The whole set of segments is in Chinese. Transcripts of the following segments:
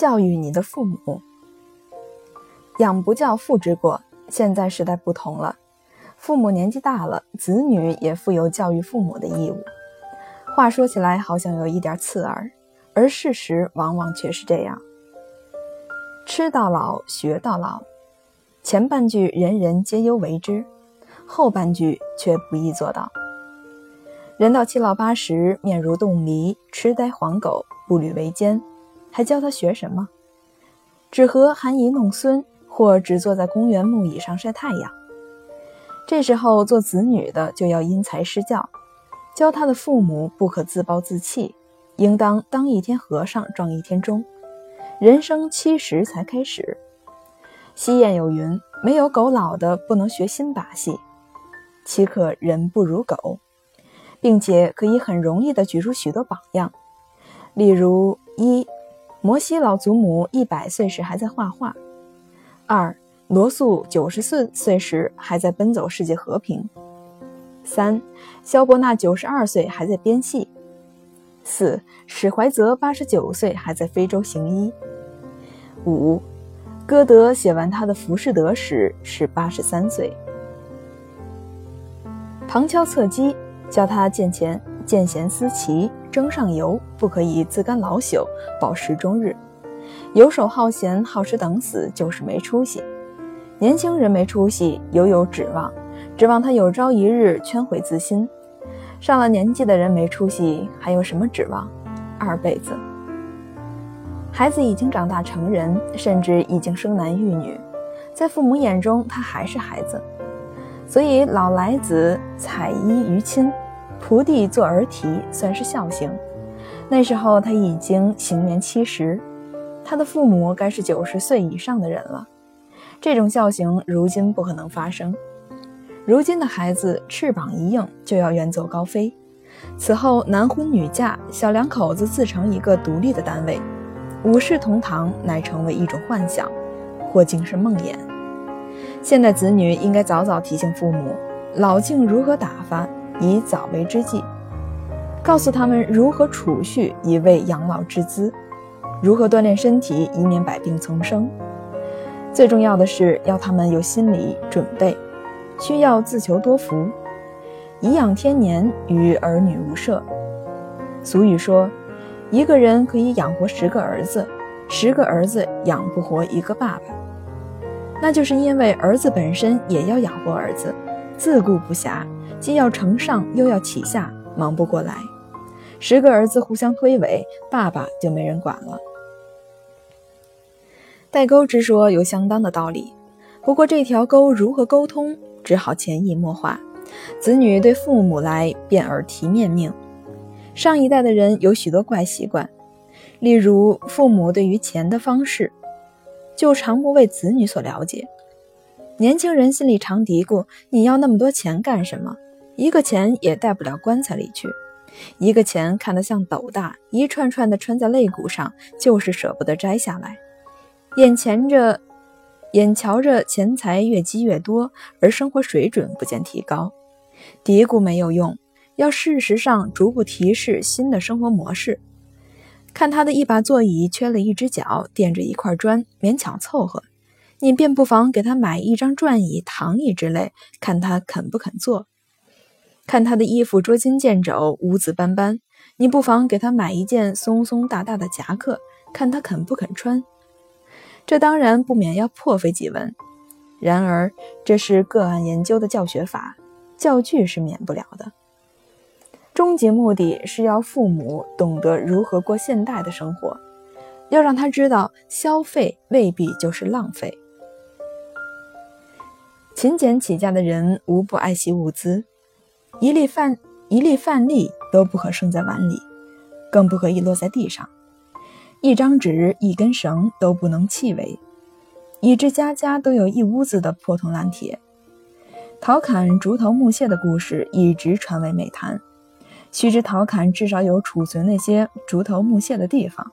教育你的父母。养不教，父之过。现在时代不同了，父母年纪大了，子女也负有教育父母的义务。话说起来好像有一点刺耳，而事实往往却是这样。吃到老，学到老。前半句人人皆忧为之，后半句却不易做到。人到七老八十，面如冻梨，痴呆黄狗，步履维艰，还教他学什么？只和含饴弄孙，或只坐在公园木椅上晒太阳。这时候做子女的就要因材施教，教他的父母不可自暴自弃，应当当一天和尚撞一天钟。人生七十才开始。西谚有云：“没有狗老的不能学新把戏。”岂可人不如狗？并且可以很容易地举出许多榜样，例如：一、摩西老祖母一百岁时还在画画；二、罗素九十四岁时还在奔走世界和平；三、萧伯纳九十二岁还在编戏；四、史怀泽八十九岁还在非洲行医；五。歌德写完他的《浮士德》时是八十三岁。旁敲侧击教他见钱见贤思齐，争上游，不可以自甘老朽，饱食终日。游手好闲，好吃等死，就是没出息。年轻人没出息，犹有指望，指望他有朝一日圈回自心。上了年纪的人没出息，还有什么指望？二辈子。孩子已经长大成人，甚至已经生男育女，在父母眼中，他还是孩子。所以，老来子采衣于亲，仆地做儿啼，算是孝行。那时候他已经行年七十，他的父母该是九十岁以上的人了。这种孝行如今不可能发生。如今的孩子翅膀一硬就要远走高飞，此后男婚女嫁，小两口子自成一个独立的单位。五世同堂乃成为一种幻想，或竟是梦魇。现代子女应该早早提醒父母老境如何打发，以早为之计；告诉他们如何储蓄，以为养老之资；如何锻炼身体，以免百病丛生。最重要的是要他们有心理准备，需要自求多福，颐养天年，与儿女无涉。俗语说。一个人可以养活十个儿子，十个儿子养不活一个爸爸，那就是因为儿子本身也要养活儿子，自顾不暇，既要承上又要启下，忙不过来。十个儿子互相推诿，爸爸就没人管了。代沟之说有相当的道理，不过这条沟如何沟通，只好潜移默化，子女对父母来便耳提面命。上一代的人有许多怪习惯，例如父母对于钱的方式，就常不为子女所了解。年轻人心里常嘀咕：“你要那么多钱干什么？一个钱也带不了棺材里去。一个钱看得像斗大，一串串的穿在肋骨上，就是舍不得摘下来。眼前着，眼瞧着钱财越积越多，而生活水准不见提高，嘀咕没有用。”要事实上逐步提示新的生活模式。看他的一把座椅缺了一只脚，垫着一块砖，勉强凑合，你便不妨给他买一张转椅、躺椅之类，看他肯不肯坐。看他的衣服捉襟见肘、污渍斑斑，你不妨给他买一件松松大大的夹克，看他肯不肯穿。这当然不免要破费几文，然而这是个案研究的教学法，教具是免不了的。终极目的是要父母懂得如何过现代的生活，要让他知道消费未必就是浪费。勤俭起家的人无不爱惜物资，一粒饭一粒饭粒都不可剩在碗里，更不可以落在地上；一张纸一根绳都不能弃为，以致家家都有一屋子的破铜烂铁。陶侃竹头木屑的故事一直传为美谈。须知陶侃至少有储存那些竹头木屑的地方。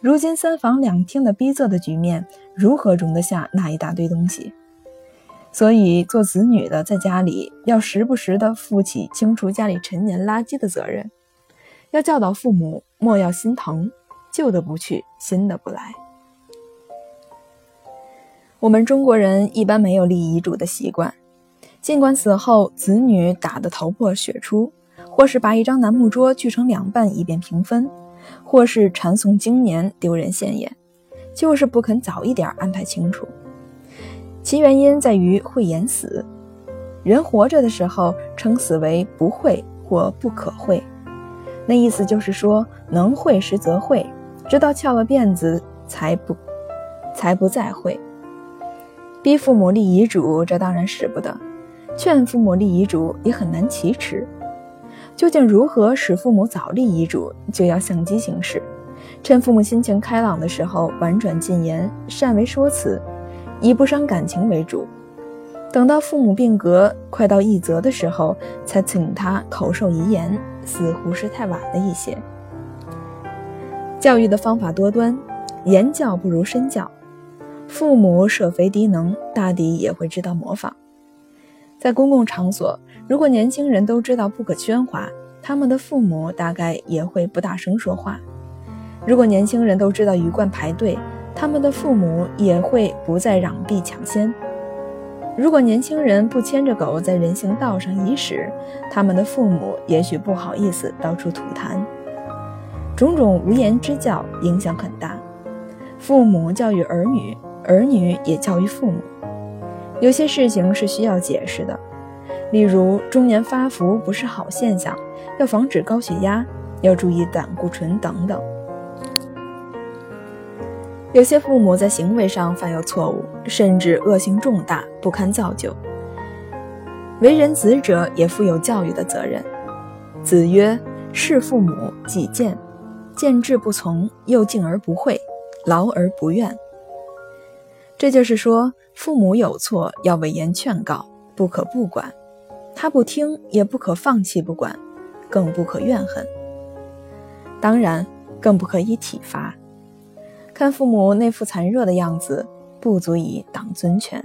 如今三房两厅的逼仄的局面，如何容得下那一大堆东西？所以做子女的在家里要时不时地负起清除家里陈年垃圾的责任，要教导父母莫要心疼，旧的不去，新的不来。我们中国人一般没有立遗嘱的习惯，尽管死后子女打得头破血出，或是把一张楠木桌锯成两半以便平分，或是缠诵经年丢人现眼，就是不肯早一点安排清楚。其原因在于会言死，人活着的时候称死为不会或不可会，那意思就是说能会时则会，直到翘了辫子才不才不再会。逼父母立遗嘱，这当然使不得；劝父母立遗嘱也很难启齿。究竟如何使父母早立遗嘱，就要相机行事，趁父母心情开朗的时候婉转进言，善为说辞，以不伤感情为主。等到父母病革快到一则的时候，才请他口授遗言，似乎是太晚了一些。教育的方法多端，言教不如身教。父母设非低能，大抵也会知道模仿。在公共场所，如果年轻人都知道不可喧哗，他们的父母大概也会不大声说话；如果年轻人都知道鱼贯排队，他们的父母也会不再攘臂抢先；如果年轻人不牵着狗在人行道上遗屎，他们的父母也许不好意思到处吐痰。种种无言之教影响很大，父母教育儿女。儿女也教育父母，有些事情是需要解释的，例如中年发福不是好现象，要防止高血压，要注意胆固醇等等。有些父母在行为上犯有错误，甚至恶行重大，不堪造就。为人子者也负有教育的责任。子曰：“事父母，己见，见志不从，又敬而不讳，劳而不怨。”这就是说，父母有错要委言劝告，不可不管；他不听，也不可放弃不管，更不可怨恨。当然，更不可以体罚。看父母那副孱弱的样子，不足以挡尊权。